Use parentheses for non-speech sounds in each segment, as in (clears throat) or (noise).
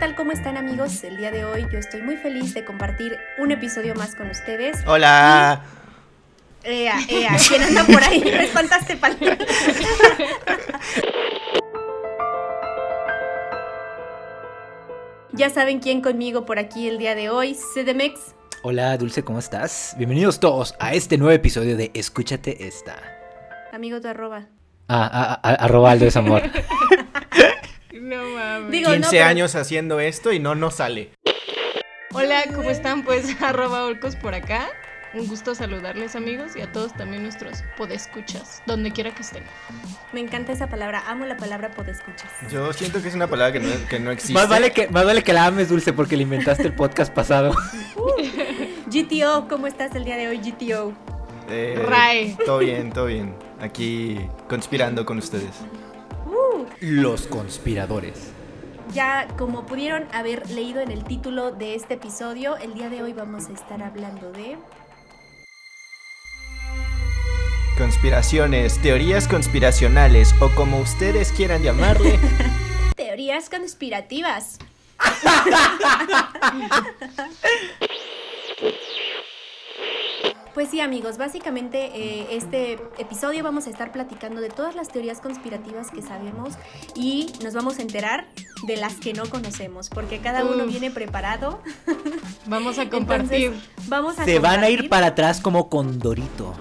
tal? ¿Cómo están amigos? El día de hoy yo estoy muy feliz de compartir un episodio más con ustedes. Hola. Ea, ea, ¿quién anda por ahí? Me espantaste, pal. (laughs) ya saben quién conmigo por aquí el día de hoy, CDMX. Hola Dulce, ¿cómo estás? Bienvenidos todos a este nuevo episodio de Escúchate esta. Amigo tu arroba. Ah, ah, ah, arroba Aldo es amor. (laughs) No mames. Digo, 15 no, pero- años haciendo esto y no nos sale. Hola, ¿cómo están? Pues (laughs) arroba orcos por acá. Un gusto saludarles amigos y a todos también nuestros podescuchas, donde quiera que estén. Me encanta esa palabra, amo la palabra podescuchas. Yo siento que es una palabra que no, que no existe. (laughs) Más vale que, más vale que la ames, Dulce, porque le inventaste el podcast pasado. (laughs) GTO, ¿cómo estás el día de hoy, GTO? Eh, Rae. Todo bien, todo bien. Aquí conspirando con ustedes. Los conspiradores. Ya como pudieron haber leído en el título de este episodio, el día de hoy vamos a estar hablando de... Conspiraciones, teorías conspiracionales o como ustedes quieran llamarle. (laughs) Teorías conspirativas. (laughs) Pues sí amigos, básicamente eh, este episodio vamos a estar platicando de todas las teorías conspirativas que sabemos y nos vamos a enterar de las que no conocemos, porque cada uno Uf. viene preparado. Vamos a (laughs) compartir. Entonces, vamos a Se van a ir para atrás como Condorito.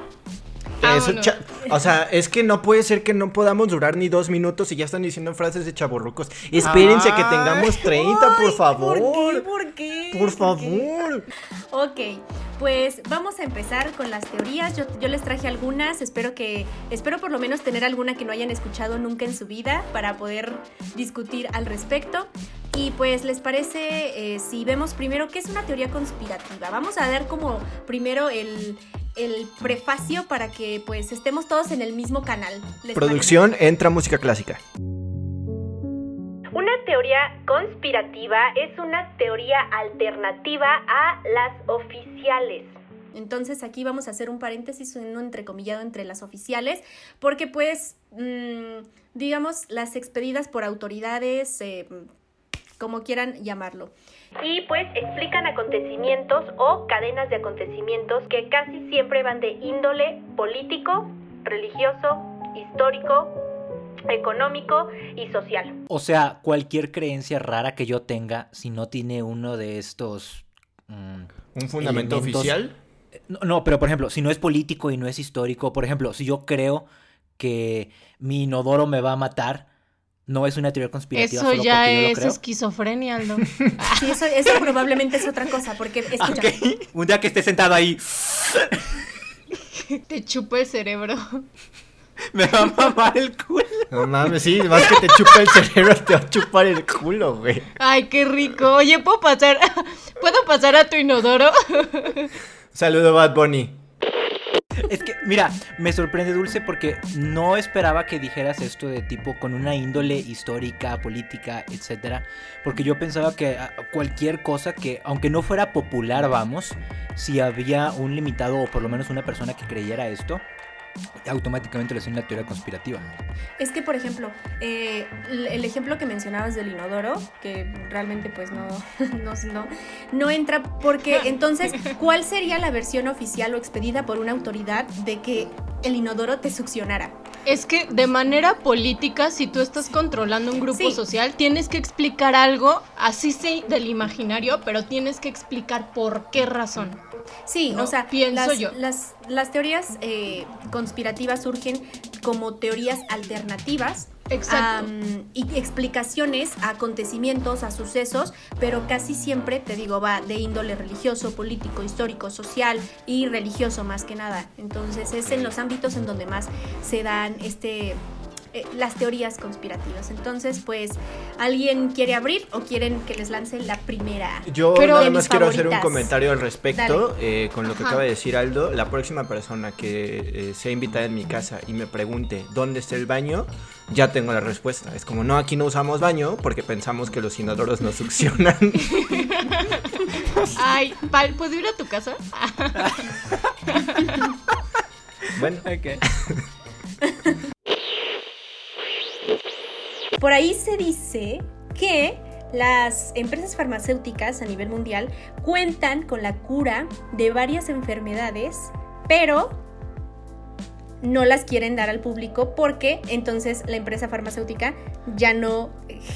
Eso, Vámonos. cha- o sea, es que no puede ser que no podamos durar ni dos minutos y ya están diciendo frases de chaborrucos. Espérense que tengamos 30, por favor. ¿Por qué? ¿Por qué? Por qué? favor. Ok, pues vamos a empezar con las teorías. Yo, les traje algunas. Espero que, espero por lo menos tener alguna que no hayan escuchado nunca en su vida para poder discutir al respecto. Y pues, ¿les parece eh, si vemos primero qué es una teoría conspirativa? Vamos a dar como primero el, el prefacio para que pues estemos todos en el mismo canal. ¿Les Producción, entra música clásica. Una teoría conspirativa es una teoría alternativa a las oficiales. Entonces aquí vamos a hacer un paréntesis, un entrecomillado entre las oficiales, porque pues, mm, digamos, las expedidas por autoridades, eh, como quieran llamarlo. Y pues explican acontecimientos o cadenas de acontecimientos que casi siempre van de índole político, religioso, histórico, económico y social. O sea, cualquier creencia rara que yo tenga, si no tiene uno de estos... mm, Un fundamento Elementos- oficial. No, no, pero por ejemplo, si no es político y no es histórico, por ejemplo, si yo creo que mi inodoro me va a matar, no es una teoría conspirativa. Eso solo ya porque yo lo es creo. esquizofrenia, Aldo. (laughs) Sí, eso, eso probablemente es otra cosa, porque escucha, Un día que esté sentado ahí, (laughs) Te chupa el cerebro. (laughs) (laughs) me va a mamar el culo. No mames, sí, más que te chupa el cerebro, te va a chupar el culo, güey. Ay, qué rico. Oye, ¿puedo pasar? (laughs) ¿Puedo pasar a tu inodoro? (laughs) Saludo, Bad Bunny. Es que, mira, me sorprende Dulce porque no esperaba que dijeras esto de tipo con una índole histórica, política, etcétera, porque yo pensaba que ah, cualquier cosa que, aunque no fuera popular, vamos, si había un limitado o por lo menos una persona que creyera esto, automáticamente le hacía una teoría conspirativa. es que por ejemplo, eh, el el ejemplo que mencionabas del inodoro, que realmente pues no, (laughs) no, no, no entra, porque (laughs) entonces, ¿cuál sería la versión oficial o expedida por una autoridad de que el inodoro te succionara? Es que de manera política, si tú estás controlando un grupo Sí. social, tienes que explicar algo, así sí, del imaginario, pero tienes que explicar por qué razón. Sí, No, o sea, pienso las, yo. Las, las teorías eh, conspirativas surgen como teorías alternativas Exacto. y explicaciones a acontecimientos, a sucesos, pero casi siempre, te digo, va de índole religioso, político, histórico, social y religioso más que nada. Entonces es en los ámbitos en donde más se dan este eh, las teorías conspirativas. Entonces, pues, ¿alguien quiere abrir o quieren que les lance la primera? Yo Pero- nada más quiero hacer un comentario al respecto eh, con lo que Ajá. acaba de decir Aldo. La próxima persona que eh, sea invitada en mi casa y me pregunte dónde está el baño, ya tengo la respuesta. Es como, no, aquí no usamos baño porque pensamos que los inodoros no succionan. Ay, Pal, ¿puedo ir a tu casa? bueno, Por ahí se dice que las empresas farmacéuticas a nivel mundial cuentan con la cura de varias enfermedades, pero no las quieren dar al público porque entonces la empresa farmacéutica ya no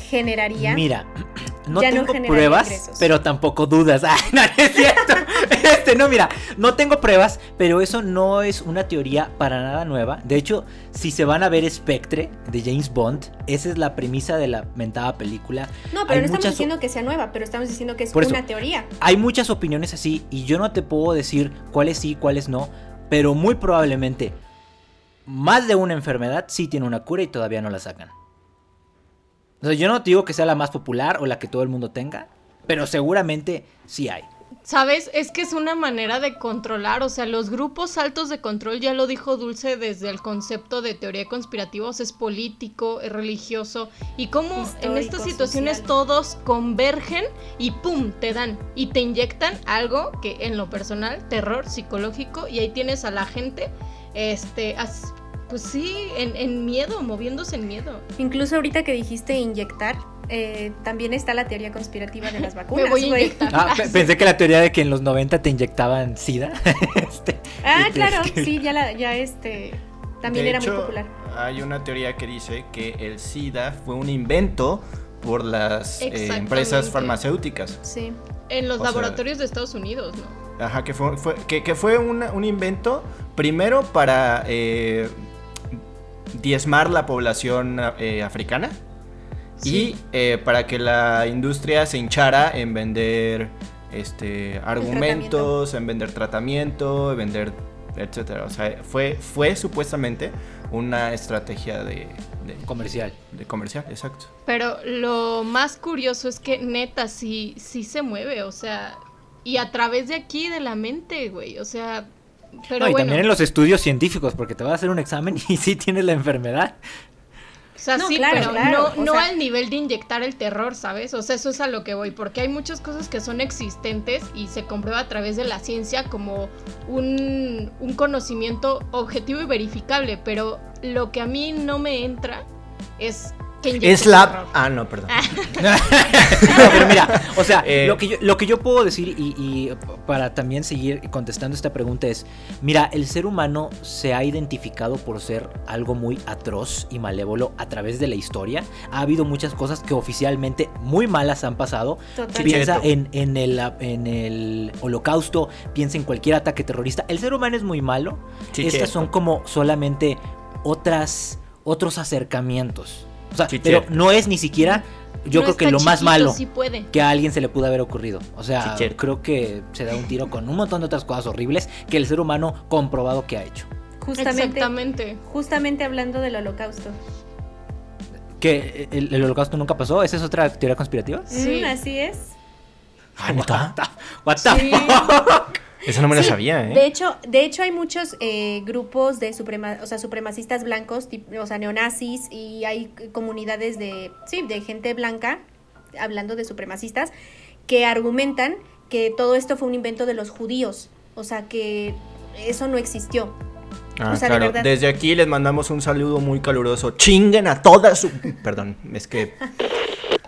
generaría. Mira, (clears throat) no Ya tengo pruebas, ingresos. pero tampoco dudas. (laughs) Ah, no, no es cierto. (laughs) Este, no, mira, no tengo pruebas, pero eso no es una teoría para nada nueva. De hecho, si se van a ver Spectre de James Bond, esa es la premisa de la mentada película. No, pero Hay no estamos diciendo que sea nueva, pero estamos diciendo que es Por eso. una teoría. Hay muchas opiniones así y yo no te puedo decir cuáles sí, cuáles no, pero muy probablemente más de una enfermedad sí tiene una cura y todavía no la sacan. O sea, yo no te digo que sea la más popular o la que todo el mundo tenga, pero seguramente sí hay. ¿Sabes? Es que es una manera de controlar, o sea, los grupos altos de control, ya lo dijo Dulce desde el concepto de teoría conspirativa, o sea, es político, es religioso, y cómo en estas situaciones social. todos convergen y ¡pum! te dan y te inyectan algo que en lo personal, terror psicológico, y ahí tienes a la gente, este, as- pues sí, en, en miedo, moviéndose en miedo. Incluso ahorita que dijiste inyectar, eh, también está la teoría conspirativa de las (laughs) vacunas. Me voy a inyectar. Ah, pe- (laughs) pensé que la teoría de que en los 90 te inyectaban sida. (laughs) Este, Ah, y te- claro, sí, ya la, ya este también De era hecho, muy popular. Hay una teoría que dice que el SIDA fue un invento por las eh, empresas farmacéuticas. Sí. En los O sea- laboratorios de Estados Unidos, ¿no? Ajá, que fue, fue- que, que fue una- un invento primero para eh, diezmar la población eh, africana y eh, para que la industria se hinchara en vender este argumentos, en vender tratamiento, en vender etcétera. O sea, fue, fue supuestamente una estrategia de, de, Comercial. de comercial, exacto. Pero lo más curioso es que neta sí, sí se mueve, o sea, y a través de aquí de la mente, güey, o sea, pero No, y bueno, también en los estudios científicos, porque te vas a hacer un examen (laughs) y sí tienes la enfermedad. O sea, No, sí, claro, pero claro, no, no sea- al nivel de inyectar el terror, ¿sabes? O sea, eso es a lo que voy, porque hay muchas cosas que son existentes y se comprueba a través de la ciencia como un, un conocimiento objetivo y verificable, pero lo que a mí no me entra es Es la... terror. Ah, no, perdón. (laughs) no, pero mira, o sea, Eh. lo, que yo, lo que yo puedo decir y, y para también seguir contestando esta pregunta es, mira, el ser humano se ha identificado por ser algo muy atroz y malévolo a través de la historia. Ha habido muchas cosas que oficialmente muy malas han pasado. Totalmente. Piensa en, en, el, en el holocausto, piensa en cualquier ataque terrorista. El ser humano es muy malo. Chicheto. Estas son como solamente otras, otros acercamientos. O sea, pero no es ni siquiera, yo No creo que lo más malo Sí puede. que a alguien se le pudo haber ocurrido. O sea, creo que se da un tiro con un montón de otras cosas horribles que el ser humano comprobado que ha hecho. Justamente, Exactamente. justamente hablando del holocausto. Que el, el holocausto nunca pasó, esa es otra teoría conspirativa. Sí. Mm, así es. ¿neta? What the Sí. Ah, Esa no me Sí, sabía, ¿eh? De hecho, de hecho hay muchos eh, grupos de suprema, o sea, supremacistas blancos, o sea, neonazis, y hay comunidades de, sí, de gente blanca, hablando de supremacistas, que argumentan que todo esto fue un invento de los judíos, o sea, que eso no existió. Ah, o sea, de claro. Desde aquí les mandamos un saludo muy caluroso. Chinguen a todas su... Perdón, es que...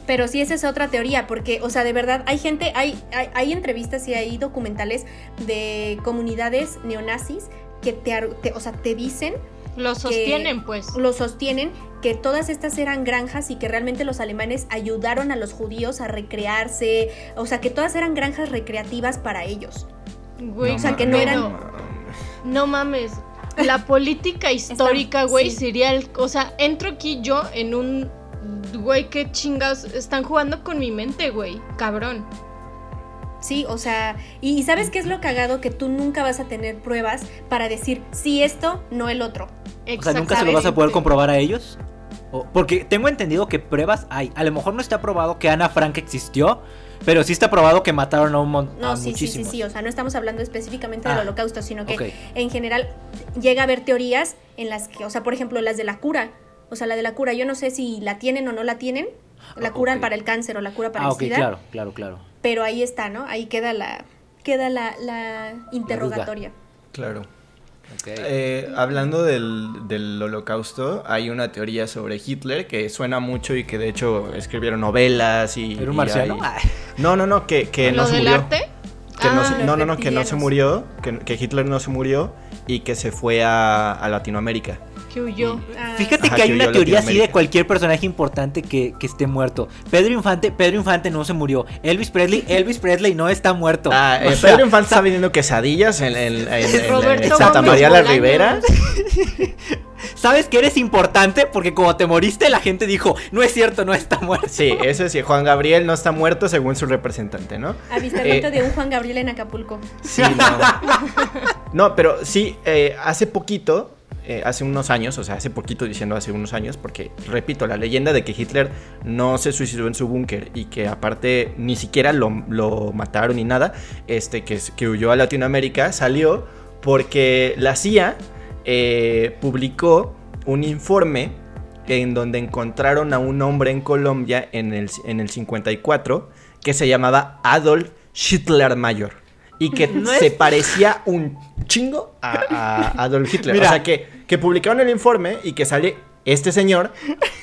Pero sí, esa es otra teoría, porque, o sea, de verdad, hay gente, hay, hay, hay entrevistas y hay documentales de comunidades neonazis que te, ar- te- o sea, te dicen Lo sostienen, pues. lo sostienen que todas estas eran granjas y que realmente los alemanes ayudaron a los judíos a recrearse, o sea, que todas eran granjas recreativas para ellos. Güey, o sea, que no eran- No mames. La (laughs) política histórica, güey, sí. sería el. O sea, entro aquí yo en un. Güey, qué chingas. Están jugando con mi mente, güey. Cabrón. Sí, o sea, y, y ¿sabes qué es lo cagado? Que tú nunca vas a tener pruebas para decir sí esto, no el otro. O sea, nunca se lo vas a poder comprobar a ellos. O- porque tengo entendido que pruebas hay. A lo mejor no está probado que Ana Frank existió, pero sí está probado que mataron a un montón. No, sí, sí, sí, sí, o sea, no estamos hablando específicamente del Ah, holocausto, sino que en general llega a haber teorías en las que, o sea, por ejemplo, las de la cura. O sea, la de la cura, yo no sé si la tienen o no la tienen, la Ah, cura para el cáncer o la cura para Ah, el ok, SIDA, claro, claro, claro. pero ahí está, ¿no? Ahí queda la queda la, la interrogatoria. Claro. Eh, hablando del, del, holocausto, hay una teoría sobre Hitler que suena mucho y que de hecho escribieron novelas y... ¿Era un marciano? No, no, no, que, que no se murió. arte? Que no, ah, no, no, no, que no se murió, que, que Hitler no se murió y que se fue a, a Latinoamérica. Ah. Fíjate que hay una teoría así de cualquier personaje importante que, esté muerto. Pedro Infante, Pedro Infante no se murió. Elvis Presley, (laughs) Elvis Presley no está muerto. Ah, eh, Pedro Infante está vendiendo quesadillas en, Santa María la Ribera. (laughs) ¿Sabes que eres importante? Porque como te moriste, la gente dijo, no es cierto, no está muerto. Sí, eso sí, Juan Gabriel no está muerto según su representante, ¿no? Avistamiento eh, de un Juan Gabriel en Acapulco. Sí, no. (laughs) no, pero sí, eh, hace poquito eh, hace unos años, o sea, hace poquito diciendo hace unos años, porque repito, la leyenda de que Hitler no se suicidó en su búnker y que aparte ni siquiera lo, mataron ni nada, este, que, que, huyó a Latinoamérica, salió porque la CIA eh, publicó un informe en donde encontraron a un hombre en Colombia en el, en el 54 que se llamaba Adolf Hitler Mayor y que (laughs) se parecía un chingo a, Adolf Hitler. O sea, que, que publicaron el informe y que sale este señor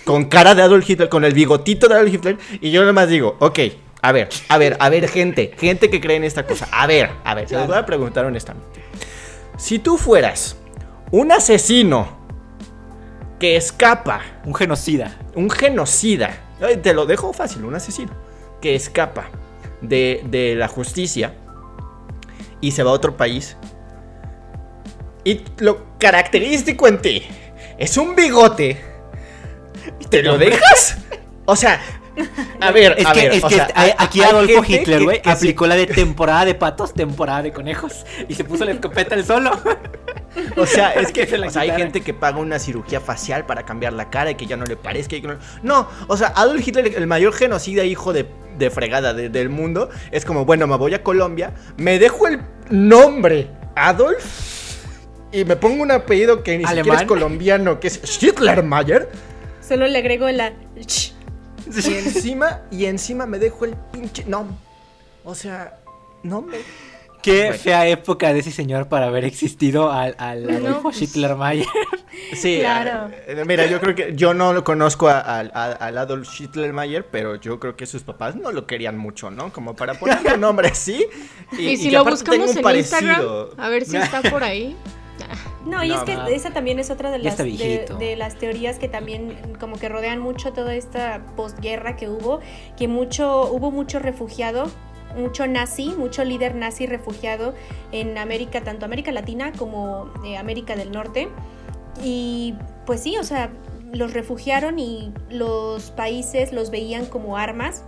con cara de Adolf Hitler, con el bigotito de Adolf Hitler, y yo nada más digo, ok, a ver, a ver, a ver, gente, gente que cree en esta cosa, a ver, a ver, se les voy a preguntar honestamente. Si tú fueras un asesino que escapa, un genocida, un genocida, te lo dejo fácil, un asesino que escapa de, de la justicia, y se va a otro país. Y lo característico en ti es un bigote. ¿Te lo dejas? O sea, a ver, es a que, ver, es que aquí Adolfo Hitler, güey, aplicó la de temporada de patos, temporada de conejos y se puso la escopeta el solo. O sea, es (laughs) que hay gente que paga una cirugía facial para cambiar la cara y que ya no le parezca. no... no, o sea, Adolf Hitler, el mayor genocida hijo de de fregada del mundo. Es como, bueno, me voy a Colombia, me dejo el nombre Adolf y me pongo un apellido que ni siquiera es colombiano, que es Schitlermayer. Solo le agrego la... Y encima, y encima me dejo el pinche... No, o sea, no me... Qué fea época de ese señor para haber existido al, al Adolfo pues, Hitlermayer. Sí, claro. Eh, mira, yo creo que yo no lo conozco al Adolf Hitlermayer, pero yo creo que sus papás no lo querían mucho, ¿no? Como para poner un nombre así. (laughs) Y, si lo buscamos en Instagram, a ver si está por ahí. (laughs) No, y es que esa también es otra de las, de, las teorías que también como que rodean mucho toda esta posguerra que hubo, que mucho, hubo mucho refugiado mucho nazi, mucho líder nazi refugiado en América, tanto América Latina como eh, América del Norte. Y pues sí, o sea, los refugiaron y los países los veían como armas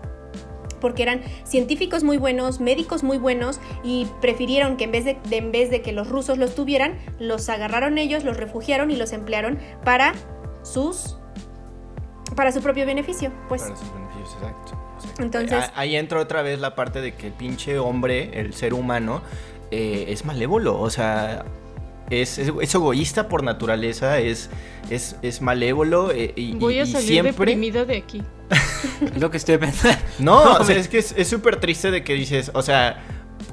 porque eran científicos muy buenos, médicos muy buenos y prefirieron que en vez de, en vez de que los rusos los tuvieran, los agarraron ellos, los refugiaron y los emplearon para sus para su propio beneficio, pues. Para sus beneficios, exacto. Entonces. Ahí entra otra vez la parte de que el pinche hombre, el ser humano, eh, es malévolo. O sea, es, es, egoísta por naturaleza, es, es, es malévolo. Eh, y, Voy a salir siempre... deprimida de aquí. es (laughs) lo que estoy pensando. No, (laughs) o sea, es que es súper triste de que dices, o sea,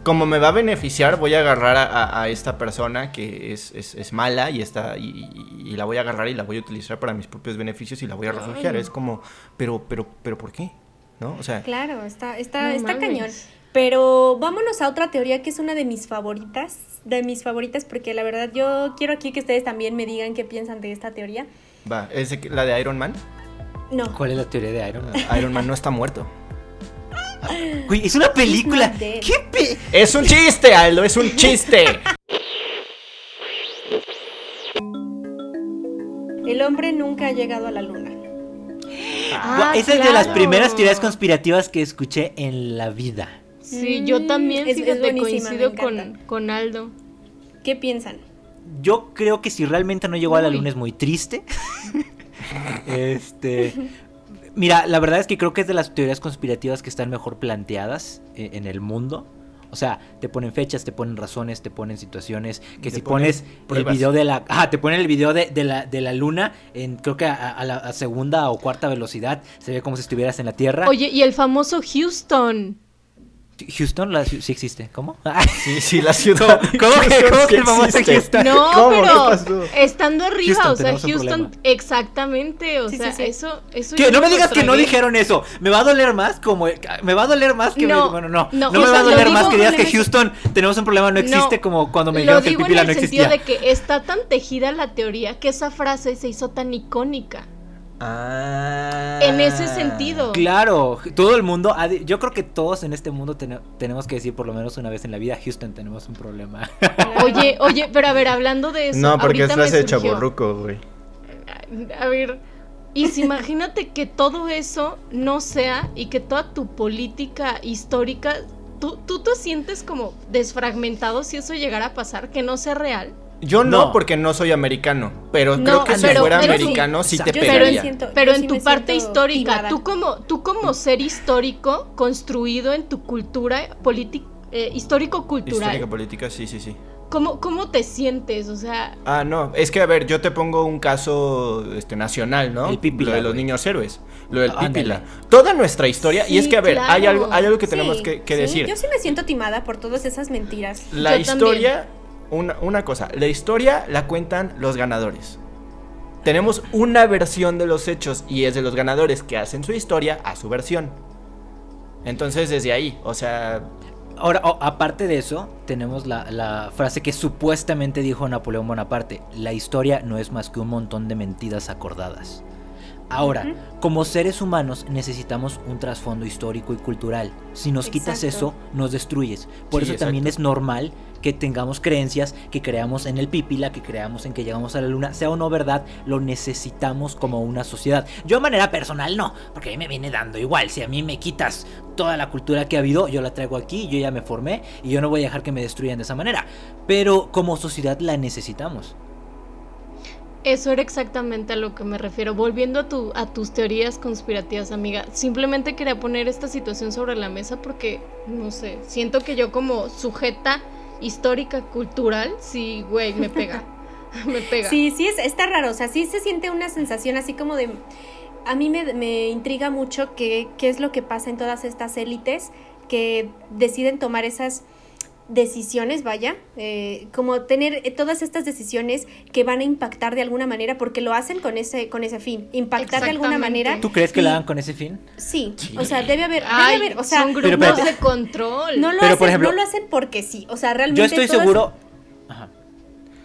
como me va a beneficiar, voy a agarrar a, esta persona que es, es, mala y, está, y, la voy a agarrar y la voy a utilizar para mis propios beneficios y la voy a refugiar. Es como, pero, pero, pero, ¿por qué? ¿no? O sea. Claro, está, está, está cañón. Pero vámonos a otra teoría que es una de mis favoritas, de mis favoritas, porque la verdad yo quiero aquí que ustedes también me digan qué piensan de esta teoría. Va, ¿es la de Iron Man? No. ¿Cuál es la teoría de Iron Man? (laughs) Iron Man no está muerto. Uy, es una película. ¿Qué Es un chiste, Aldo, es un chiste. El hombre nunca ha llegado a la luna. Ah, esa es de las primeras teorías conspirativas que escuché en la vida. Sí, yo también es, coincido con, con Aldo. ¿Qué piensan? Yo creo que si realmente no llegó a la luna es muy triste. (laughs) este. Mira, la verdad es que creo que es de las teorías conspirativas que están mejor planteadas eh, en el mundo. O sea, te ponen fechas, te ponen razones, te ponen situaciones. Que si pones el video de la. Ah, te ponen el video de, la, de la luna en creo que a, la segunda o cuarta velocidad. Se ve como si estuvieras en la Tierra. Oye, y el famoso Houston. Houston la, sí existe. ¿Cómo? (laughs) Sí, sí, la ciudad. ¿Cómo, que, cómo que sí el famoso existe. Houston? No, (laughs) ¿Cómo? ¿Qué pero estando arriba, Houston, o sea, Houston, exactamente, o Sí, sea, sí, sí. eso, eso Que yo no lo me digas que no dijeron eso. Me va a doler más como me va a doler más que No, me, bueno, no. no, No, me sea, va a lo doler más que digas que Houston tenemos un problema no existe No, como cuando me Lo dijeron que el digo en pipila el no sentido existía. de que está tan tejida la teoría que esa frase se hizo tan icónica. Ah. En ese sentido. Claro, todo el mundo, yo creo que todos en este mundo tene- tenemos que decir por lo menos una vez en la vida, Houston tenemos un problema. (laughs) Oye, oye, pero a ver, hablando de eso, No, porque es frase de chaborruco, güey. A ver, y si imagínate que todo eso no sea y que toda tu política histórica, tú, tú te sientes como desfragmentado si eso llegara a pasar, que no sea real. Yo no, No. porque no soy americano, pero No, creo que si pero- fuera pero sí. americano sí, te sí pegaría. siento- Pero yo en sí tu parte histórica, timada. tú como, tú como ser histórico construido en tu cultura política, histórico-cultural, Histórica política, sí, sí, sí. ¿cómo, ¿cómo te sientes? O sea, Ah, no, es que a ver, yo te pongo un caso este, nacional, ¿no? El Pípila, Lo de los niños héroes, lo del Ah, ándale. Toda nuestra historia, y es que a ver, hay algo, hay algo que tenemos Sí, que, que sí, decir. Yo sí me siento timada por todas esas mentiras. La Yo historia, una, cosa, la historia la cuentan los ganadores. Tenemos una versión de los hechos y es de los ganadores que hacen su historia a su versión. Entonces desde ahí, o sea, Ahora, aparte de eso, tenemos la frase que supuestamente dijo Napoleón Bonaparte, la historia no es más que un montón de mentiras acordadas. Ahora, como seres humanos necesitamos un trasfondo histórico y cultural. Si nos quitas eso, nos destruyes. Por Sí, eso también es normal que tengamos creencias, que creamos en el pípila, que creamos en que llegamos a la luna, sea o no verdad, lo necesitamos como una sociedad. Yo de manera personal no, porque a mí me viene dando igual. Si a mí me quitas toda la cultura que ha habido, yo la traigo aquí, yo ya me formé y yo no voy a dejar que me destruyan de esa manera. Pero como sociedad la necesitamos. Eso era exactamente a lo que me refiero. Volviendo a, tu, a tus teorías conspirativas, amiga, simplemente quería poner esta situación sobre la mesa porque, no sé, siento que yo como sujeta histórica, cultural, sí, güey, me pega. (laughs) me pega. Sí, sí, es, está raro. O sea, sí se siente una sensación así como de. A mí me, me intriga mucho qué, qué es lo que pasa en todas estas élites que deciden tomar esas decisiones, vaya, eh, como tener eh, todas estas decisiones que van a impactar de alguna manera, porque lo hacen con ese, con ese fin, impactar de alguna manera. ¿Tú crees que y- la hagan con ese fin? Sí, Sí. o sea, debe haber, debe Ay, haber, o sea, son Pero grupos de control. no lo, Pero, hacen, por ejemplo, no lo hacen porque sí, o sea, realmente Yo estoy todas- seguro. Ajá.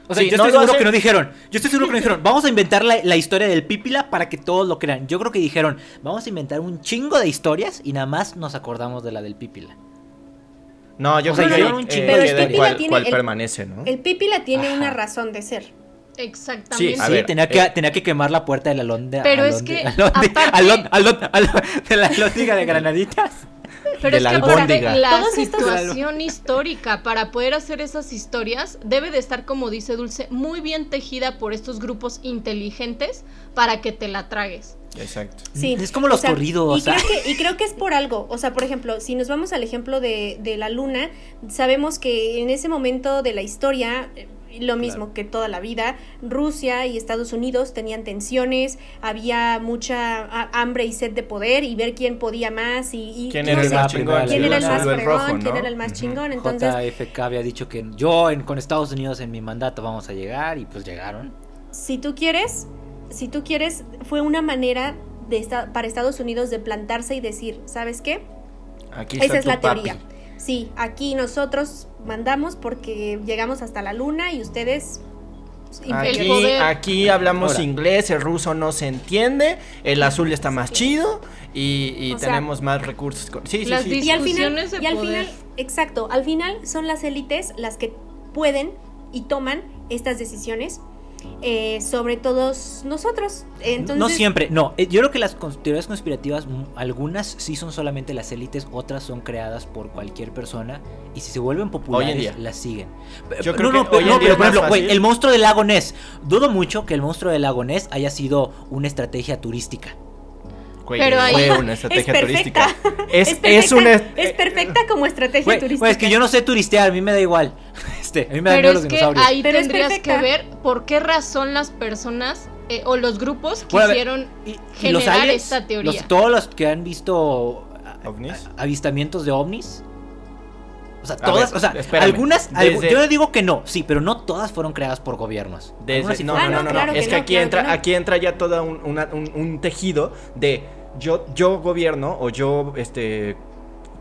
O sea, Sí, yo no estoy lo seguro que no dijeron. Yo estoy seguro que no dijeron. (laughs) Vamos a inventar la, la historia del Pípila para que todos lo crean. Yo creo que dijeron. Vamos a inventar un chingo de historias y nada más nos acordamos de la del Pípila. No, yo creo hicieron que eh, historias. de cuál, Tiene cuál el- permanece, ¿no? El Pípila tiene Ajá. una razón de ser. Exactamente. Sí, A sí, ver, tenía, que, eh. tenía que quemar la puerta del alón de. Pero es que, de- la alóndiga de granaditas. Pero es la que la situación histórica para poder hacer esas historias debe de estar, como dice Dulce, muy bien tejida por estos grupos inteligentes para que te la tragues. Exacto. Sí. Es como los o sea, corridos, Y creo, ah. que, y creo que es por algo. O sea, por ejemplo, si nos vamos al ejemplo de, de la luna, sabemos que en ese momento de la historia, eh, lo mismo Claro. que toda la vida, Rusia y Estados Unidos tenían tensiones, había mucha ha- hambre y sed de poder y ver quién podía más y, y ¿Quién no era el sé, más chingón? quién era el más azul, el fregón, rojo, quién ¿no? era el más Ujú. chingón. Entonces, JFK había dicho que yo en- con Estados Unidos en mi mandato vamos a llegar y pues llegaron. si tú quieres, si tú quieres, fue una manera de esta- para Estados Unidos de plantarse y decir, ¿sabes qué? Aquí está Esa es la papi. teoría. Sí, aquí nosotros mandamos porque llegamos hasta la luna y ustedes pues, Aquí, aquí hablamos Ahora. inglés, el ruso no se entiende, el azul está más chido y, y O sea, tenemos más recursos. con- Sí, sí, las sí. y al y final, exacto, al final son las élites las que pueden y toman estas decisiones eh, sobre todos nosotros. Entonces, no siempre, no. eh, Yo creo que las teorías conspirativas, algunas sí son solamente las élites, otras son creadas por cualquier persona y si se vuelven populares, día. las siguen. Yo creo no, que pero, hoy en no, día pero por ejemplo, güey, fácil. el monstruo del lago Ness. Dudo mucho que el monstruo del lago Ness haya sido una estrategia turística. Güey, Pero ahí- fue una (laughs) estrategia es perfecta. turística. Es, Es, es perfecta, una. es perfecta como estrategia Güey, turística. güey, es que yo no sé turistear, a mí me da igual. (laughs) A mí me dan Pero miedo es los que dinosaurios. ahí Pero es tendrías que ver por qué razón las personas eh, o los grupos quisieron generar esta teoría. los- todos los que han visto a- ¿Ovnis? a- avistamientos de ovnis O sea, todas, ver, o sea, espérame. algunas, Desde- yo no digo que no, sí, pero no todas fueron creadas por gobiernos. Desde- no, no, Ah, no, no, no, claro Es que no, aquí claro entra, que no. aquí entra ya todo un, una- un- un tejido de yo, yo gobierno o yo este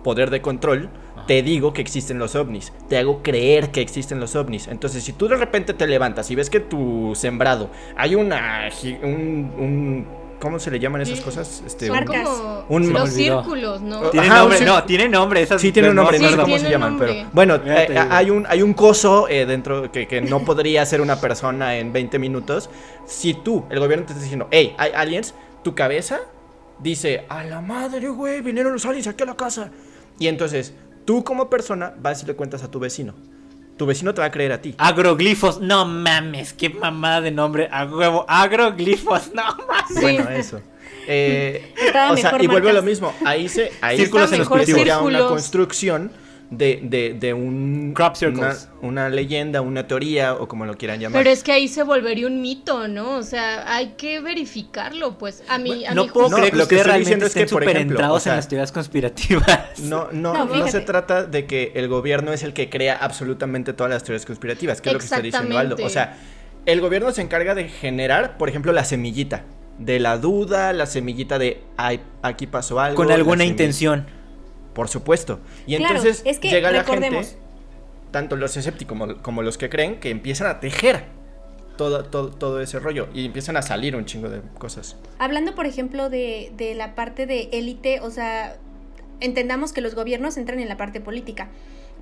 poder de control. Te digo que existen los ovnis, te hago creer que existen los ovnis. Entonces, si tú de repente te levantas y ves que tu sembrado hay una un, un- ¿cómo se le llaman esas cosas? Este, Son un- Marcas. como Un- los círculos, ¿no? Tiene Ajá, nombre, un- no, tiene nombre. Esas Sí, tiene un nombre, no Sí, sé cómo se un llaman, nombre. pero bueno, eh, hay un hay un coso eh, dentro que, que no podría ser una persona en 20 minutos. Si tú, el gobierno te está diciendo, hey, hay aliens, tu cabeza dice, a la madre, güey, vinieron los aliens aquí a la casa. Y entonces, tú como persona vas y le cuentas a tu vecino. Tu vecino te va a creer a ti. Agroglifos, no mames, qué mamada de nombre, a huevo, agroglifos, (laughs) no mames. Bueno, eso. Eh, o sea, y vuelve a lo mismo. Ahí se. Ahí Círculos en los cultivos. sería una Círculos. construcción de, de, de un. Crop una, circles. una leyenda, una teoría o como lo quieran llamar. Pero es que ahí se volvería un mito, ¿no? O sea, hay que verificarlo, pues. A mí, a no mi puedo No, creer que lo que estoy realmente diciendo es que, por ejemplo, entrados o sea, en las teorías conspirativas. (laughs) No, no, No, no, se trata de que el gobierno es el que crea absolutamente todas las teorías conspirativas, que es lo que está diciendo Aldo. O sea, el gobierno se encarga de generar, por ejemplo, la semillita de la duda, la semillita de "Ay, aquí pasó algo. Con alguna semilla- intención. Por supuesto. Y Claro, entonces es que llega la gente, tanto los escépticos como, como los que creen, que empiezan a tejer todo, todo, todo ese rollo y empiezan a salir un chingo de cosas. Hablando, por ejemplo, de, de la parte de élite, o sea, entendamos que los gobiernos entran en la parte política,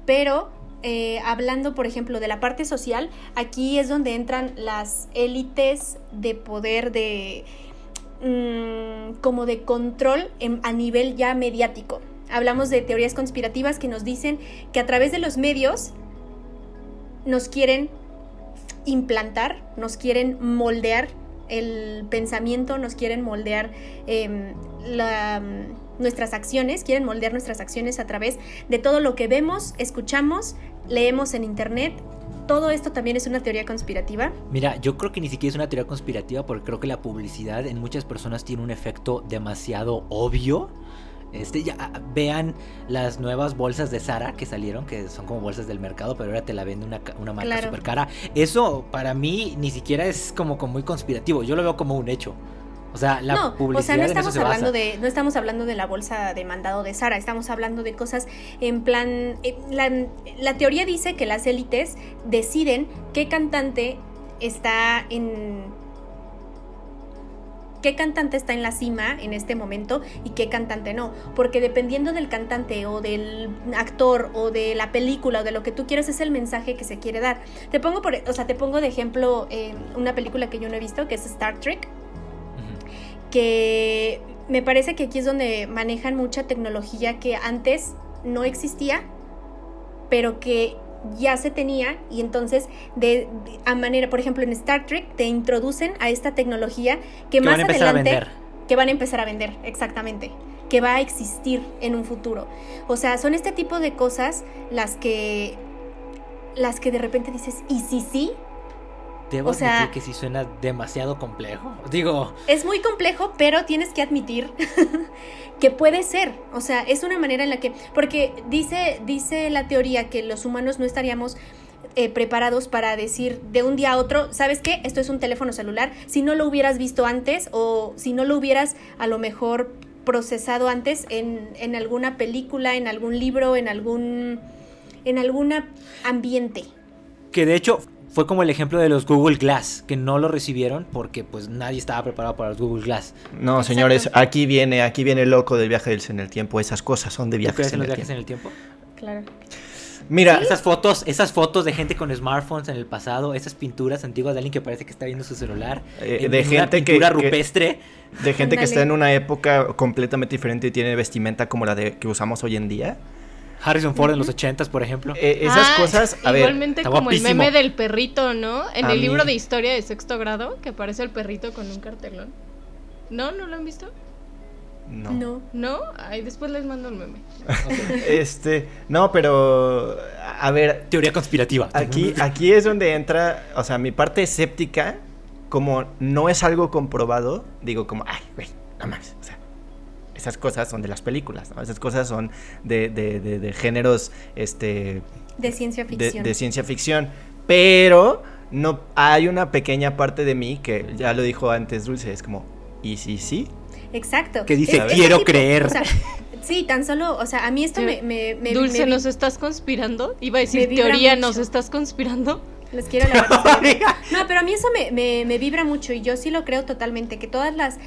pero eh, hablando, por ejemplo, de la parte social, aquí es donde entran las élites de poder de mm, como de control en- a nivel ya mediático. Hablamos de teorías conspirativas que nos dicen que a través de los medios nos quieren implantar, nos quieren moldear el pensamiento, nos quieren moldear em, nuestras acciones, quieren moldear nuestras acciones a través de todo lo que vemos, escuchamos, leemos en internet. Todo esto también es una teoría conspirativa. Mira, yo creo que ni siquiera es una teoría conspirativa porque creo que la publicidad en muchas personas tiene un efecto demasiado obvio. Este, ya ah, vean las nuevas bolsas de Sara que salieron, que son como bolsas del mercado, pero ahora te la vende una, una marca Claro. super cara. Eso para mí ni siquiera es como, como muy conspirativo, yo lo veo como un hecho. O sea, la no, o publicidad sea, no en eso estamos basa. hablando de, no estamos hablando de la bolsa de mandado de Sara, estamos hablando de cosas en plan, eh, la, la teoría dice que las élites deciden qué cantante está en qué cantante está en la cima en este momento y qué cantante no, porque dependiendo del cantante o del actor o de la película o de lo que tú quieras es el mensaje que se quiere dar. Te pongo por, o sea, te pongo de ejemplo eh, una película que yo no he visto que es Star Trek que me parece que aquí es donde manejan mucha tecnología que antes no existía, pero que ya se tenía y entonces de, de- a manera, por ejemplo, en Star Trek te introducen a esta tecnología que, Que más van a adelante vender. que van a empezar a vender, exactamente, que va a existir en un futuro. O sea, son este tipo de cosas las que las que de repente dices, "¿Y si sí?" Debo o sea- admitir que sí suena demasiado complejo. Digo, Es muy complejo, pero tienes que admitir (laughs) que puede ser. O sea, es una manera en la que. Porque dice, dice la teoría que los humanos no estaríamos eh, preparados para decir de un día a otro, ¿sabes qué? Esto es un teléfono celular. Si no lo hubieras visto antes o si no lo hubieras a lo mejor procesado antes en, en alguna película, en algún libro, en algún. en algún ambiente. que de hecho fue como el ejemplo de los Google Glass, que no lo recibieron porque pues nadie estaba preparado para los Google Glass. No, Exacto. señores, aquí viene, aquí viene el loco del viaje del en el tiempo. Esas cosas son de ¿Tú viajes crees en los el viajes tiempo. en el tiempo? Claro. Mira, Esas fotos, esas fotos de gente con smartphones en el pasado, esas pinturas antiguas de alguien que parece que está viendo su celular, Eh, en- de una gente que- pintura que- rupestre. de gente que está en una época completamente diferente y tiene vestimenta como la de que usamos hoy en día. Harrison Ford en los 80s, por ejemplo. Eh, esas Ah, cosas, a ver, Igualmente está como el meme del perrito, ¿no? En A el mí- libro de historia de sexto grado, que aparece el perrito con un cartelón. ¿No? ¿No lo han visto? no. No. ¿No? Ahí después les mando el meme. (laughs) Este, no, pero a ver, Teoría conspirativa. aquí aquí es donde entra, o sea, mi parte escéptica, como no es algo comprobado, digo como, ay, güey, no sea, esas cosas son de las películas, ¿no? Esas cosas son de, de, de, géneros, este... De ciencia ficción. De, ciencia ficción. Pero no hay una pequeña parte de mí que ya lo dijo antes Dulce, es como, ¿y si sí? Exacto. Que dice, quiero creer. Sí, tan solo, o sea, a mí esto me, me, Dulce, ¿nos estás conspirando? Iba a decir, teoría, ¿nos estás conspirando? Les quiero la (laughs) No, pero a mí eso me, me, vibra mucho y yo sí lo creo totalmente, que todas las,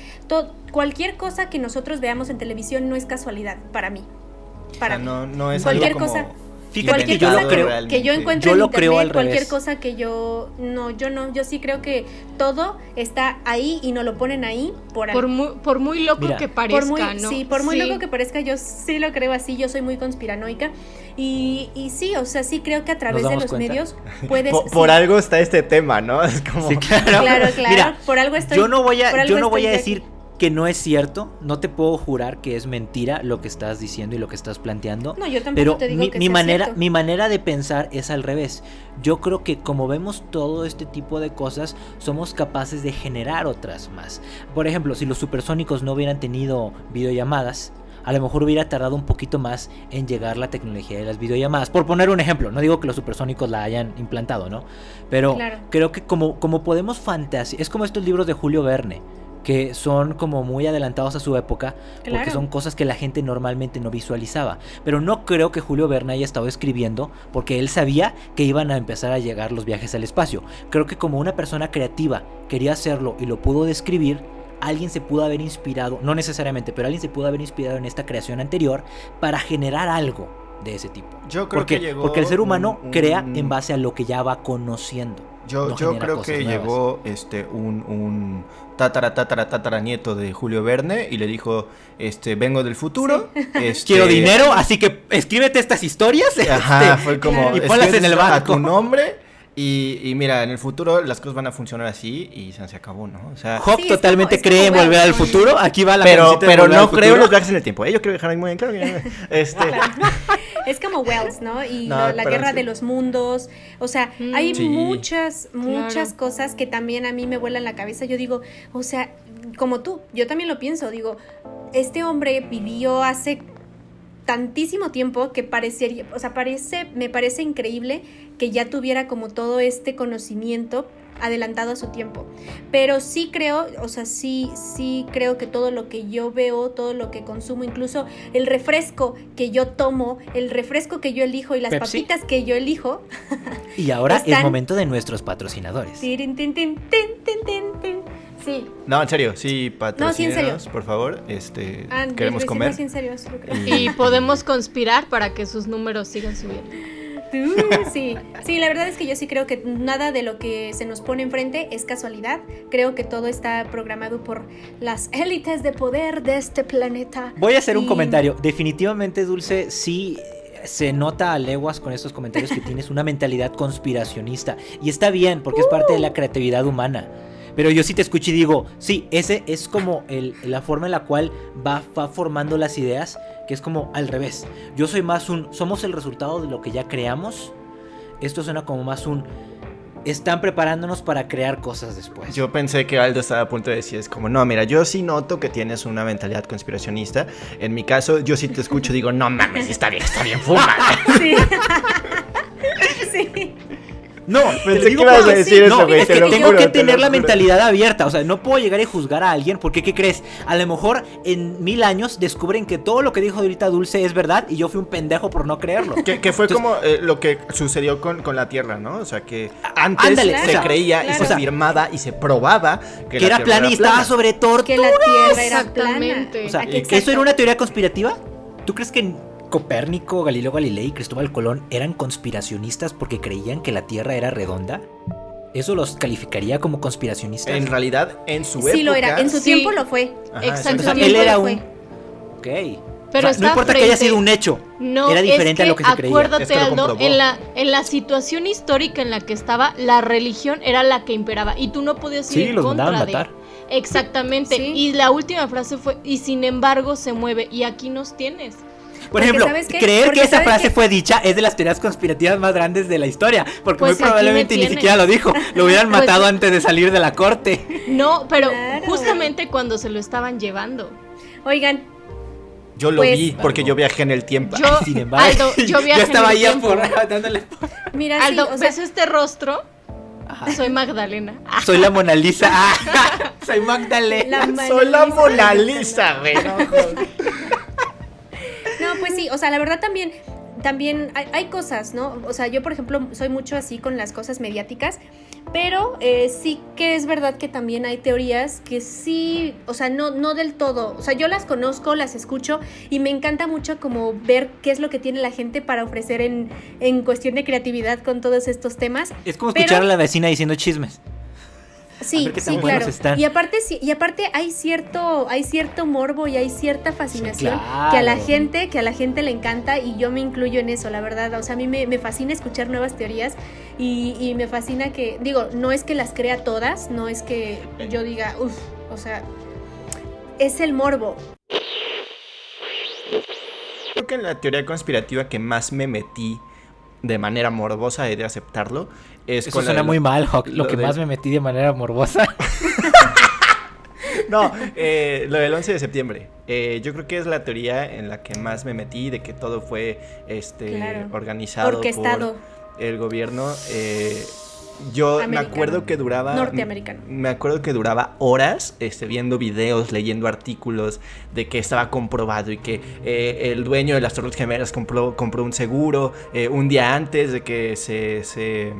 cualquier cosa que nosotros veamos en televisión no es casualidad para mí. Para No, no es cualquier algo cosa. Fíjate que yo lo creo. Que yo encuentro en internet, cualquier cosa que yo. No, yo no. Yo sí creo que todo está ahí y no lo ponen ahí por Por muy, por muy loco que parezca, ¿no? Sí, por muy loco que parezca, yo sí lo creo así. Yo soy muy conspiranoica. Y, y sí, o sea, sí creo que a través de los medios (laughs) puedes. Por, algo está este tema, ¿no? (laughs) Es como. claro. claro, Mira, por algo estoy. Yo no voy a, yo no voy a decir que no es cierto, no te puedo jurar que es mentira lo que estás diciendo y lo que estás planteando. No, yo tampoco pero te digo mi, que mi manera, mi manera de pensar es al revés. Yo creo que como vemos todo este tipo de cosas, somos capaces de generar otras más. Por ejemplo, si los supersónicos no hubieran tenido videollamadas, a lo mejor hubiera tardado un poquito más en llegar la tecnología de las videollamadas. Por poner un ejemplo, no digo que los supersónicos la hayan implantado, ¿no? Pero creo que como, como podemos fantasear, es como estos libros de Julio Verne que son como muy adelantados a su época, porque son cosas que la gente normalmente no visualizaba. Pero no creo que Julio Verne haya estado escribiendo porque él sabía que iban a empezar a llegar los viajes al espacio. Creo que como una persona creativa quería hacerlo y lo pudo describir, alguien se pudo haber inspirado, no necesariamente, pero alguien se pudo haber inspirado en esta creación anterior para generar algo de ese tipo. Yo creo porque, que llegó porque el ser humano crea en base a lo que ya va conociendo. Yo, yo creo que llegó este un, un tatara tatara tatara nieto de Julio Verne y le dijo este vengo del futuro (laughs) este, quiero dinero así que escríbete estas historias Ajá, este, fue como y ponlas en el barco a tu nombre y, mira, en el futuro las cosas van a funcionar así y se, acabó, ¿no? O sea, Hop totalmente cree en volver al futuro. Aquí va la Pero, pero no creo en los viajes en el tiempo. ¿eh? Yo creo dejar muy en claro. (laughs) Este... (laughs) es como Wells, ¿no? Y la guerra de los mundos. O sea, mm. hay muchas, muchas cosas que también a mí me vuelan la cabeza. Yo digo, o sea, como tú, yo también lo pienso. Digo, este hombre vivió hace tantísimo tiempo que parecería, o sea, parece, me parece increíble que ya tuviera como todo este conocimiento adelantado a su tiempo. Pero sí creo, o sea, sí, sí creo que todo lo que yo veo, todo lo que consumo, incluso el refresco que yo tomo, el refresco que yo elijo y las papitas que yo elijo. Y ahora es momento de nuestros patrocinadores. Sí. No, en serio, sí, patrocínenos, por favor. Este, ah, queremos comer. en serio, Y podemos conspirar para que sus números sigan subiendo. sí, sí, la verdad es que yo sí creo que nada de lo que se nos pone enfrente es casualidad. Creo que todo está programado por las élites de poder de este planeta. Voy a hacer un comentario. Definitivamente, Dulce, sí se nota a leguas con estos comentarios que tienes una mentalidad conspiracionista. Y está bien, porque es parte de la creatividad humana. Pero yo sí te escucho y digo, sí, ese es como el, la forma en la cual va, va formando las ideas, que es como al revés. Yo soy más un, somos el resultado de lo que ya creamos. Esto suena como más un, están preparándonos para crear cosas después. Yo pensé que Aldo estaba a punto de decir, es como, no, mira, yo sí noto que tienes una mentalidad conspiracionista. En mi caso, yo sí te escucho y digo, no mames, está bien, está bien, fuma. (laughs) Sí. (laughs) sí. No, pensé que ibas a decir eso, Es que tengo que tener la mentalidad abierta. O sea, no puedo llegar y juzgar a alguien porque, ¿qué crees? A lo mejor en mil años descubren que todo lo que dijo ahorita Dulce es verdad y yo fui un pendejo por no creerlo. Que, fue como eh, lo que sucedió con, con, la Tierra, ¿no? O sea, que antes se creía y se afirmaba y se probaba que, era plana y estaba sobre tortugas. Que la Tierra era plana. O sea, ¿eso era una teoría conspirativa? ¿Tú crees que Copérnico, Galileo Galilei y Cristóbal Colón eran conspiracionistas porque creían que la Tierra era redonda? ¿Eso los calificaría como conspiracionistas? En realidad, en su época. Sí, lo era. En su tiempo lo fue. Exactamente. él era un. Ok. Pero no importa que haya sido un hecho. No, era diferente a lo que se creía. Acuérdate, Aldo, en la, en la situación histórica en la que estaba, la religión era la que imperaba. Y tú no podías ir sí, en los contra de. Matar. Exactamente. Y la última frase fue: y sin embargo se mueve. Y aquí nos tienes. Por ejemplo, creer que esa frase fue dicha es de las teorías conspirativas más grandes de la historia, porque muy pues probablemente ni siquiera lo dijo, lo hubieran (laughs) pues matado antes de salir de la corte. No, pero justamente cuando se lo estaban llevando. Oigan, Yo lo Pues- vi porque yo viajé en el tiempo. Yo, Sin embargo, Aldo, (laughs) yo viajé en estaba el ahí tiempo. por dándole. Mira, sí, Aldo, o sea, ¿ves este rostro? Ajá. Soy Magdalena. Soy la (laughs) Mona Lisa. Soy Magdalena. la Soy la Mona. Lisa, güey. Sí, o sea, la verdad también, también hay, hay cosas, ¿no? O sea, yo por ejemplo soy mucho así con las cosas mediáticas, pero eh, sí que es verdad que también hay teorías que sí, o sea, no, no del todo, o sea, yo las conozco, las escucho y me encanta mucho como ver qué es lo que tiene la gente para ofrecer en, en cuestión de creatividad con todos estos temas. Es como Pero- escuchar a la vecina diciendo chismes. Sí, ver qué tan sí, buenos claro. están. Y aparte sí, y aparte hay cierto, hay cierto morbo y hay cierta fascinación claro. que a la gente, que a la gente le encanta y yo me incluyo en eso, la verdad. O sea, a mí me, me fascina escuchar nuevas teorías y, y me fascina que, digo, no es que las crea todas, no es que yo diga, uff, o sea, es el morbo. Creo que en la teoría conspirativa que más me metí de manera morbosa he de aceptarlo es Eso la suena muy mal, Hawk. Lo, lo que de- más me metí de manera morbosa. (laughs) No, eh, lo del 11 de septiembre. Eh, yo creo que es la teoría en la que más me metí de que todo fue este Claro. organizado Orquestado. por el gobierno. Eh, yo me acuerdo que duraba Norteamericano. Me acuerdo que duraba horas este, viendo videos, leyendo artículos de que estaba comprobado y que eh, el dueño de las Torres Gemelas compró, compró un seguro eh, un día antes de que se, se,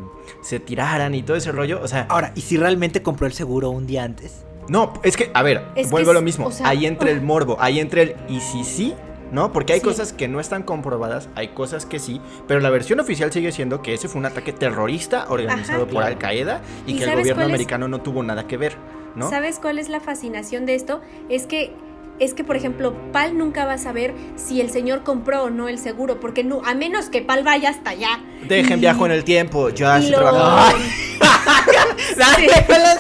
se tiraran y todo ese rollo. O sea, Ahora, ¿y si realmente compró el seguro un día antes? no, es que, a ver, Es vuelvo a lo mismo. o sea, ahí entra el (laughs) morbo, ahí entra el y si sí, ¿no? Porque hay Sí. cosas que no están comprobadas, hay cosas que sí, pero la versión oficial sigue siendo que ese fue un ataque terrorista organizado Ajá. por Claro. Al Qaeda y, ¿Y que el gobierno americano no tuvo nada que ver, ¿no? ¿Sabes cuál es la fascinación de esto? Es que es que por ejemplo, Pal nunca va a saber si el señor compró o no el seguro, porque no, a menos que Pal vaya hasta allá. Dejen y- viajo en el tiempo, yo así y lo- trabajaba. (laughs)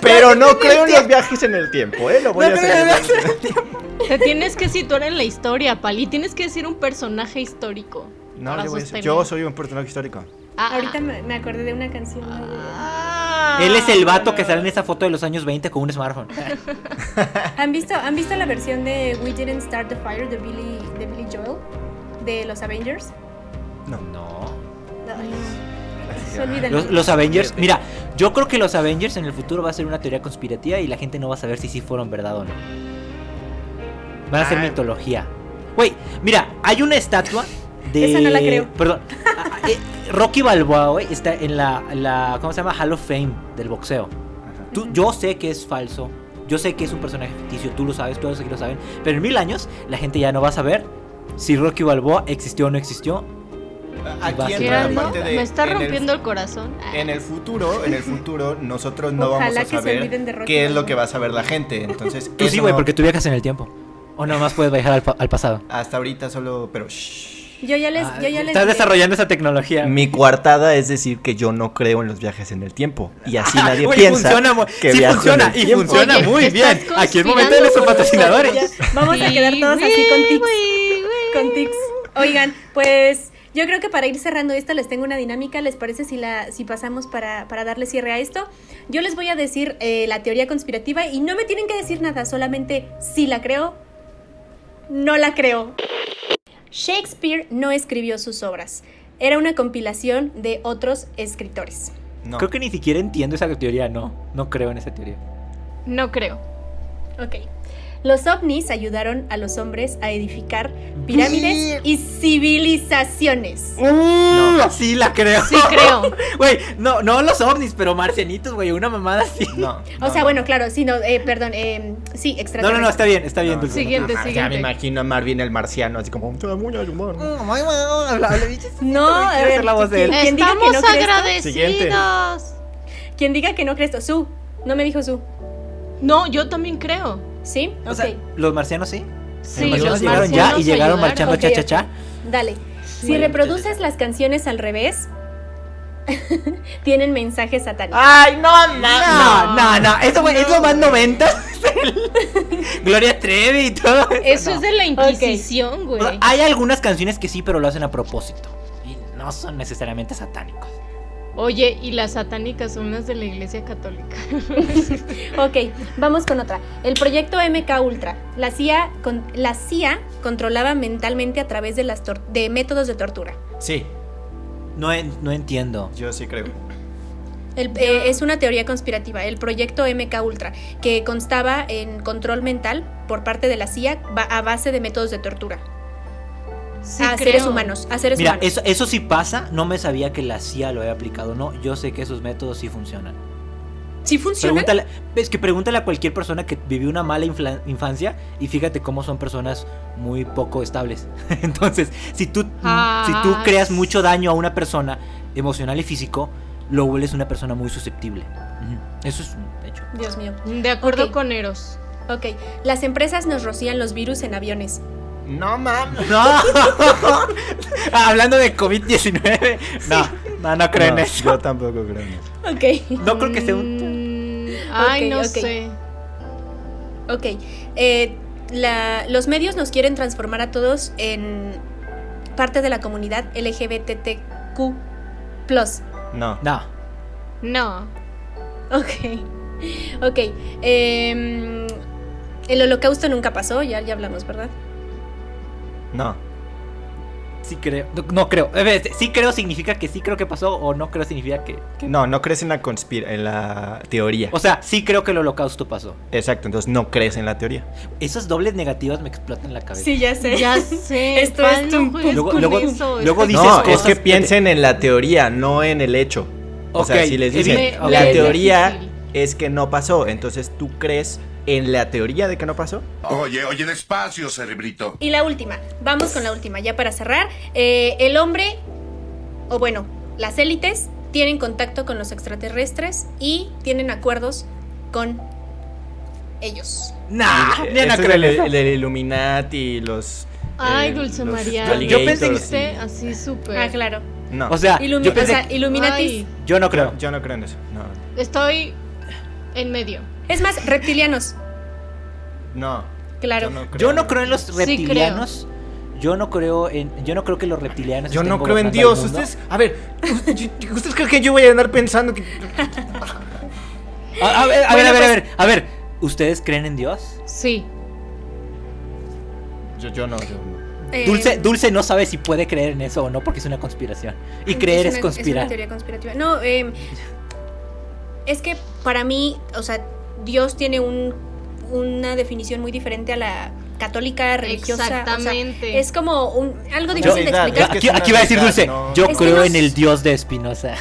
Pero no creo en los viajes en el tiempo, ¿eh? Lo voy a No hacer. en el tiempo. Te tienes que situar en la historia, Pali. Tienes que decir un personaje histórico. No, yo, voy a sostener. yo soy un personaje histórico. Ah, Ahorita me, me acordé de una canción. de- ah. Él es el vato que sale en esa foto de los años 20 con un smartphone. (laughs) ¿Han visto, ¿Han visto la versión de We Didn't Start the Fire de Billy, de Billy Joel? De los Avengers. No. No. Olvidan. Los, los Avengers, mira, yo creo que los Avengers en el futuro va a ser una teoría conspirativa y la gente no va a saber si sí fueron verdad o no. Van a ser Ah. mitología. Güey, mira, hay una estatua de. Esa no la creo. Perdón. Rocky Balboa, güey, está en la, la. ¿Cómo se llama? Hall of Fame del boxeo. Tú- yo sé que es falso. Yo sé que es un personaje ficticio. Tú lo sabes, todos aquí lo saben. Pero en mil años, la gente ya no va a saber si Rocky Balboa existió o no existió. Aquí entra la parte de. me está el- rompiendo el, corazón. En el futuro, en el futuro, nosotros no Ojalá vamos a saber de qué es lo que va a saber la gente. Entonces, Tú sí, güey, no- porque tú viajas en el tiempo. O nomás puedes viajar al, pa- al pasado. hasta ahorita solo, pero shh. Yo ya les, Ah, yo ya les Estás diré. desarrollando esa tecnología. Mi coartada es decir que yo no creo en los viajes en el tiempo y así nadie Güey, piensa funciona que sí funciona en el y tiempo. funciona Oye, muy bien. Aquí es momento de nuestros patrocinadores. Vamos a quedar todos así con tics. Con tics. Oigan, pues yo creo que para ir cerrando esto les tengo una dinámica. ¿Les parece si la si pasamos para, para darle cierre a esto? Yo les voy a decir eh, la teoría conspirativa y no me tienen que decir nada, solamente si la creo, no la creo. Shakespeare no escribió sus obras. Era una compilación de otros escritores. No. Creo que ni siquiera entiendo esa teoría, no. No creo en esa teoría. No creo. Ok. Los ovnis ayudaron a los hombres a edificar pirámides y civilizaciones. No, sí la creo. Sí creo. (laughs) Güey, no, no los ovnis, pero marcianitos, güey, una mamada así. No, O no, sea, no. bueno, claro, sí, no, eh, perdón, eh, sí, No, extraterrestres. no, no, está bien, está bien, No, Dulce. Siguiente, Ah, Ya me siguiente. imagino a Marvin el marciano, así como. No, Quiero a ver, la voz de él. ¿quién, quién diga que Estamos no agradecidos. Quien diga que no cree esto, Su, no me dijo Su, No, yo también creo. ¿Sí? O sea, los marcianos sí. Sí, los marcianos los llegaron ya y llegaron ayudaron. marchando Ok, cha cha ok. cha. dale. Si Bueno, reproduces las canciones al revés, (laughs) tienen mensajes satánicos. ¡Ay, no, No, no, no, eso güey, es lo más 90. (laughs) Gloria Trevi y todo. Eso no. es de la Inquisición, güey. Hay algunas canciones que sí, pero lo hacen a propósito. Y no son necesariamente satánicos. Oye, y las satánicas son las de la Iglesia Católica. (laughs) Ok, vamos con otra. El proyecto MK Ultra. La CIA, con- la CIA controlaba mentalmente a través de, las tor- de métodos de tortura. Sí, No, en- no entiendo. yo sí creo. El- eh, es una teoría conspirativa. El proyecto MK Ultra, que constaba en control mental por parte de la CIA a base de métodos de tortura. Sí, a creo. seres humanos. A seres Mira, humanos. eso, eso sí pasa. No me sabía que la CIA lo había aplicado. No, yo sé que esos métodos sí funcionan. ¿Sí funciona? Pregúntale, es que pregúntale a cualquier persona que vivió una mala infancia y fíjate cómo son personas muy poco estables. (laughs) Entonces, si tú, Ah, si tú creas mucho daño a una persona emocional y físico, lo vuelves una persona muy susceptible. Eso es un hecho. Dios mío. De acuerdo con Eros. Ok, las empresas nos rocían los virus en aviones. No mames. No. (laughs) Hablando de COVID-19. No, no, no creo en eso. Yo tampoco creo en eso. Ok, No creo que sea un... Mm, Ay, no sé. ok. Eh, la- los medios nos quieren transformar a todos en parte de la comunidad LGBTQ. No. No. No. Ok. Ok. em, el holocausto nunca pasó, ya, ya hablamos, ¿verdad? No. Sí creo. No, no creo. Ver, Sí creo significa que sí creo que pasó o no creo significa que... No, no crees en la conspira en la teoría. O sea, sí creo que el holocausto pasó. Exacto, entonces no crees en la teoría. Esas dobles negativas me explotan la cabeza. ya sé. Ya (laughs) sé. Esto es no tum, juegues Luego- luego- eso, luego dices no, es cosas que que piensen en la teoría, no en el hecho. O sea, si les evi- dicen, Me- la teoría es que no pasó, entonces tú crees en la teoría de que no pasó. Oye, oye, despacio, cerebrito. Y la última, vamos con la última, ya para cerrar. Eh, el hombre, o bueno, las élites tienen contacto con los extraterrestres y tienen acuerdos con ellos. Nah, ya no ese es creo el, el de Illuminati, los. Ay, eh, Dulce los María. Yo pensé que y- así súper. Ah, claro. No, O sea, Ilumi- yo o pensé sea, Illuminatis. Ay, Yo no creo. yo, yo no creo en eso. No, estoy en medio. Es más, reptilianos. no. Claro. Yo no creo, Yo no creo en los creo. reptilianos. Yo no creo en. Yo no creo que los reptilianos. Yo estén no creo en Dios. Ustedes, a ver, ¿ustedes creen que yo voy a andar pensando que A, a ver, a Bueno, ver, a ver, pues- a ver, a ver. ¿Ustedes creen en Dios? Sí. yo, yo no, yo no. Eh, Dulce, Dulce no sabe si puede creer en eso o no porque es una conspiración. Y creer es, conspirar. una teoría conspirativa. No, eh, es que para mí, o sea, Dios tiene un, una definición muy diferente a la católica religiosa. o sea, Exactamente. es como un, algo difícil de explicar. aquí va a decir Dulce, no. yo Es creo no en el Dios de Espinosa.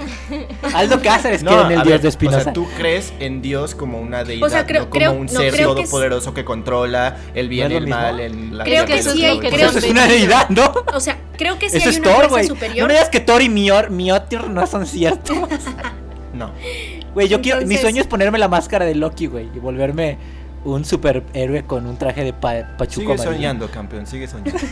(laughs) Aldo Cáceres No, cree en el Dios ver, de Espinosa. O sea, tú crees en Dios como una deidad, O sea, creo- no como creo- un no, ser creo que es- todopoderoso que controla el bien ¿No y el mal. En la Creo que sí hay- creo eso es que- una deidad, ¿no? O sea, creo que sí Eso hay es una Thor, fuerza güey. No superior. me digas que Thor y Mior, Miotir no son ciertos. (laughs) No. Güey, yo quiero. Mi sueño es ponerme la máscara de Loki, güey. Y volverme un superhéroe con un traje de pa- pachuco. Sigue amarillo. soñando, campeón, sigue soñando. (laughs)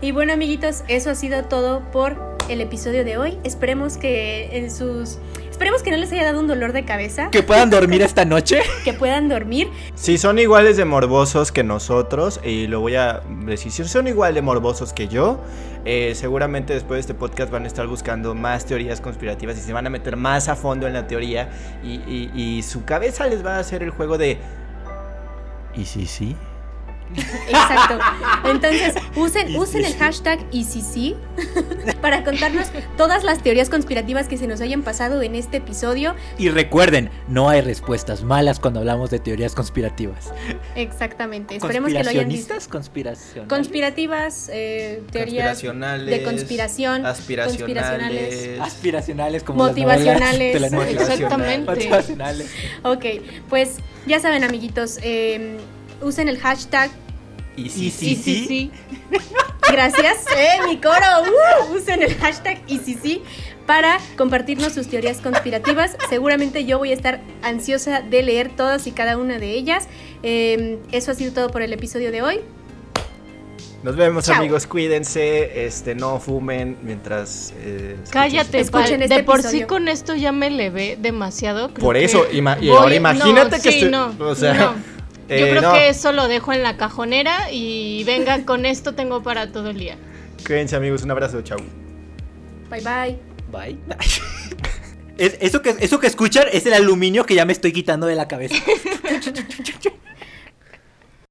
Y bueno, amiguitos, eso ha sido todo por el episodio de hoy. Esperemos que en sus esperemos que no les haya dado un dolor de cabeza, Que puedan (laughs) dormir esta noche. que puedan dormir. Si son iguales de morbosos que nosotros, y lo voy a decir, si son igual de morbosos que yo, eh, seguramente después de este podcast van a estar buscando más teorías conspirativas y se van a meter más a fondo en la teoría y, y- y su cabeza les va a hacer el juego de... ¿Y si sí? Exacto. Entonces, (laughs) usen, usen el hashtag ICC (laughs) para contarnos todas las teorías conspirativas que se nos hayan pasado en este episodio. Y recuerden, no hay respuestas malas cuando hablamos de teorías conspirativas. Exactamente. Esperemos que lo hayan visto. ¿Conspiracionistas? Conspiracionales. Conspirativas, eh, teorías Conspiracionales, de conspiración, aspiracionales. Aspiracionales como Motivacionales. las novelas Exactamente. Motivacionales. Ok, pues ya saben, amiguitos, eh, usen el hashtag. ¿Y Y sí, Sí, sí, sí. Gracias, eh, mi coro. uh, usen el hashtag ICC para compartirnos sus teorías conspirativas. Seguramente yo voy a estar ansiosa de leer todas y cada una de ellas. Eh, eso ha sido todo por el episodio de hoy. Nos vemos Chao. amigos, cuídense, este, no fumen mientras... eh, escuchen Cállate, este- Escuchen este de por episodio. sí con esto ya me levé demasiado. creo Por que eso, ima- y voy- ahora imagínate no, que sí, estoy- no, o sea, no. Eh, Yo creo no. que eso lo dejo en la cajonera y venga, (laughs) con esto tengo para todo el día. Cuídense amigos, un abrazo, chao. Bye bye. Bye. (laughs) Es- eso, que, eso que escuchan es el aluminio que ya me estoy quitando de la cabeza. (laughs)